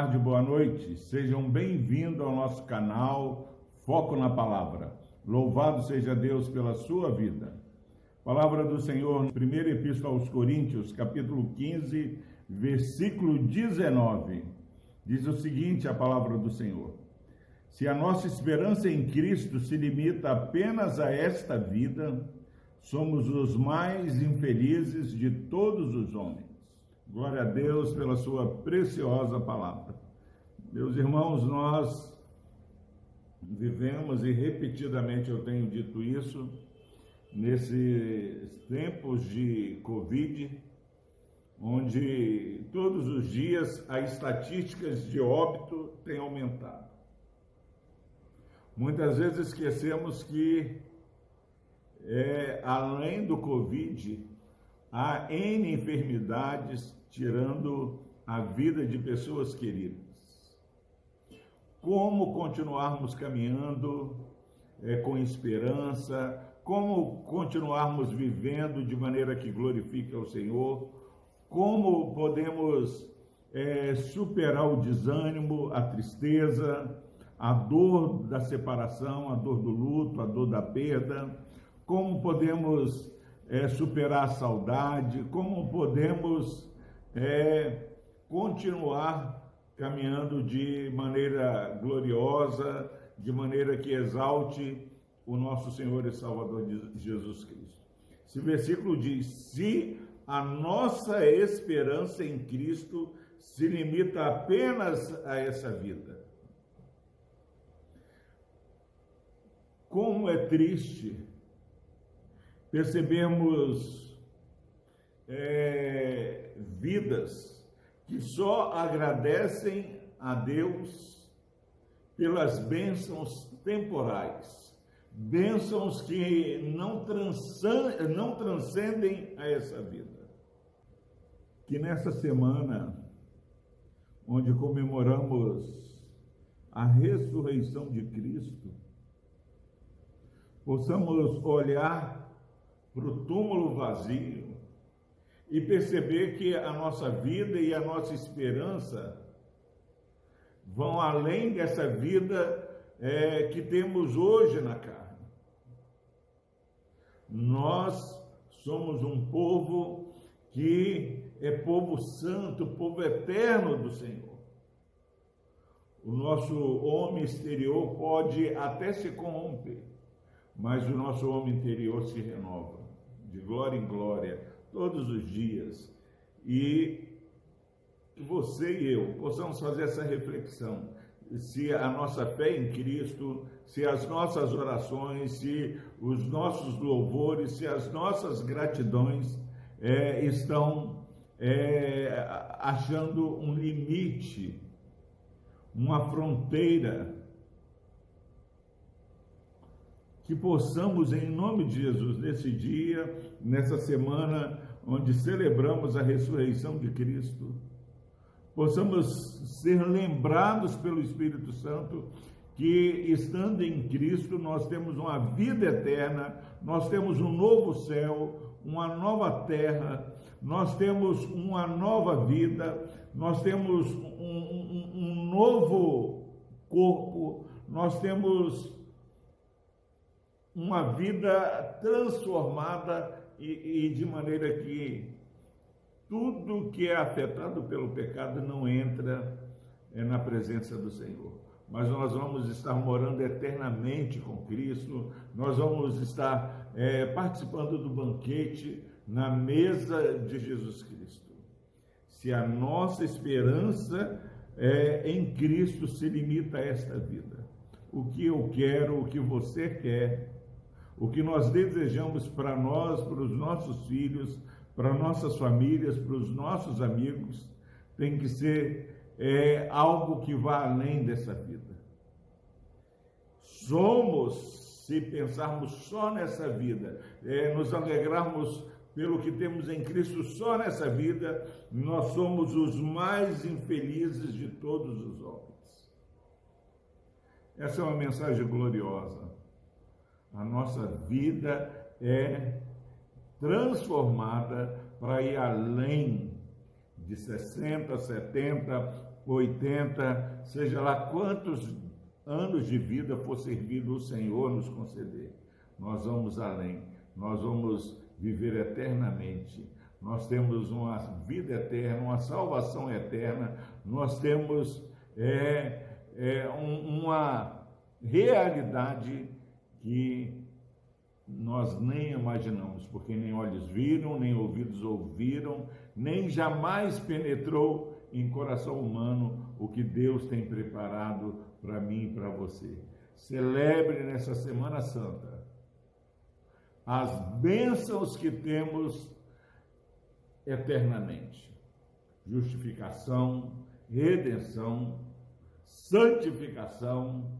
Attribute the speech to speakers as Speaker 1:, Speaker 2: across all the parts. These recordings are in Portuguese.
Speaker 1: tarde, boa noite. Sejam bem-vindos ao nosso canal Foco na Palavra. Louvado seja Deus pela sua vida. Palavra do Senhor, primeira epístola aos Coríntios, capítulo 15, versículo 19. Diz o seguinte: a palavra do Senhor. Se a nossa esperança em Cristo se limita apenas a esta vida, somos os mais infelizes de todos os homens. Glória a Deus pela sua preciosa palavra. Meus irmãos, nós vivemos e repetidamente eu tenho dito isso nesses tempos de Covid, onde todos os dias as estatísticas de óbito têm aumentado. Muitas vezes esquecemos que, é, além do Covid, há N enfermidades tirando a vida de pessoas queridas. Como continuarmos caminhando é, com esperança, como continuarmos vivendo de maneira que glorifique ao Senhor, como podemos é, superar o desânimo, a tristeza, a dor da separação, a dor do luto, a dor da perda, como podemos é, superar a saudade, como podemos é continuar caminhando de maneira gloriosa, de maneira que exalte o nosso Senhor e Salvador Jesus Cristo. Esse versículo diz: se a nossa esperança em Cristo se limita apenas a essa vida. Como é triste percebemos é, vidas que só agradecem a Deus pelas bênçãos temporais, bênçãos que não, transcendem, não transcendem a essa vida. Que nessa semana, onde comemoramos a ressurreição de Cristo, possamos olhar para o túmulo vazio e perceber que a nossa vida e a nossa esperança vão além dessa vida é, que temos hoje na carne. Nós somos um povo que é povo santo, povo eterno do Senhor. O nosso homem exterior pode até se corromper, mas o nosso homem interior se renova, de glória em glória, todos os dias. E você e eu possamos fazer essa reflexão. Se a nossa fé em Cristo, se as nossas orações, se os nossos louvores, se as nossas gratidões é, estão é, achando um limite, uma fronteira, que possamos, em nome de Jesus, nesse dia, nessa semana, onde celebramos a ressurreição de Cristo, possamos ser lembrados pelo Espírito Santo que, estando em Cristo, nós temos uma vida eterna, nós temos um novo céu, uma nova terra, nós temos uma nova vida, nós temos um, um, um novo corpo, nós temos uma vida transformada e, e de maneira que tudo que é afetado pelo pecado não entra é, na presença do Senhor. Mas nós vamos estar morando eternamente com Cristo, nós vamos estar é, participando do banquete na mesa de Jesus Cristo. Se a nossa esperança é, em Cristo se limita a esta vida, o que eu quero, o que você quer, o que nós desejamos para nós, para os nossos filhos, para nossas famílias, para os nossos amigos, tem que ser é, algo que vá além dessa vida. Somos, se pensarmos só nessa vida, é, nos alegrarmos pelo que temos em Cristo só nessa vida, nós somos os mais infelizes de todos os homens. Essa é uma mensagem gloriosa. A nossa vida é transformada para ir além de 60, 70, 80, seja lá quantos anos de vida for servido o Senhor nos conceder. Nós vamos além, nós vamos viver eternamente. Nós temos uma vida eterna, uma salvação eterna, nós temos é, é, um, uma realidade que nós nem imaginamos, porque nem olhos viram, nem ouvidos ouviram, nem jamais penetrou em coração humano o que Deus tem preparado para mim e para você. Celebre nessa Semana Santa as bênçãos que temos eternamente: justificação, redenção, santificação,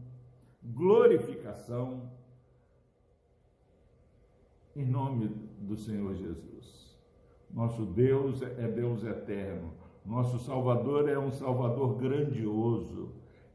Speaker 1: glorificação, em nome do Senhor Jesus. Nosso Deus é Deus eterno nosso Salvador é um Salvador grandioso.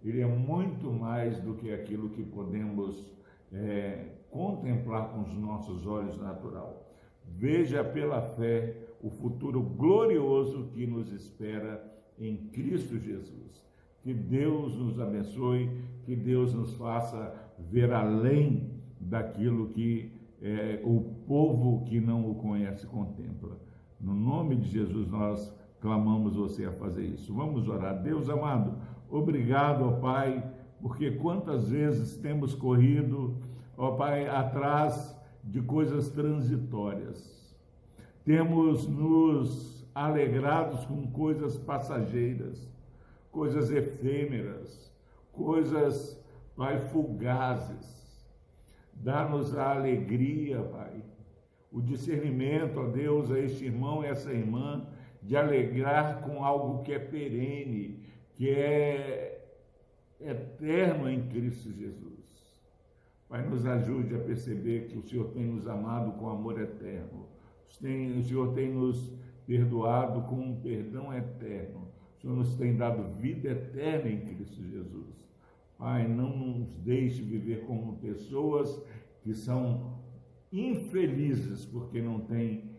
Speaker 1: Ele é muito mais do que aquilo que podemos é, contemplar com os nossos olhos natural. Veja pela fé o futuro glorioso que nos espera em Cristo Jesus. Que Deus nos abençoe, que Deus nos faça ver além daquilo que é, o povo que não o conhece contempla. No nome de Jesus, nós clamamos você a fazer isso. Vamos orar. Deus amado, obrigado, ó Pai, porque quantas vezes temos corrido, ó Pai, atrás de coisas transitórias. Temos nos alegrados com coisas passageiras, coisas efêmeras, coisas, Pai, fugazes. Dá-nos a alegria, Pai, o discernimento, ó Deus, a este irmão e essa irmã de alegrar com algo que é perene, que é eterno em Cristo Jesus. Pai, nos ajude a perceber que o Senhor tem nos amado com amor eterno. O Senhor tem nos perdoado com um perdão eterno. O Senhor nos tem dado vida eterna em Cristo Jesus. Pai, não nos deixe viver como pessoas que são infelizes porque não têm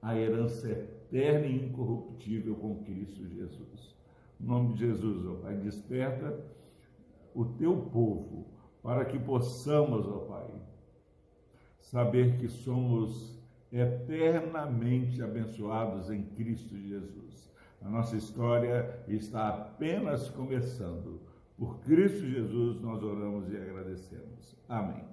Speaker 1: a herança eterna e incorruptível com Cristo Jesus. Em nome de Jesus, ó Pai, desperta o teu povo para que possamos, ó Pai, saber que somos eternamente abençoados em Cristo Jesus. A nossa história está apenas começando. Por Cristo Jesus nós oramos e agradecemos. Amém.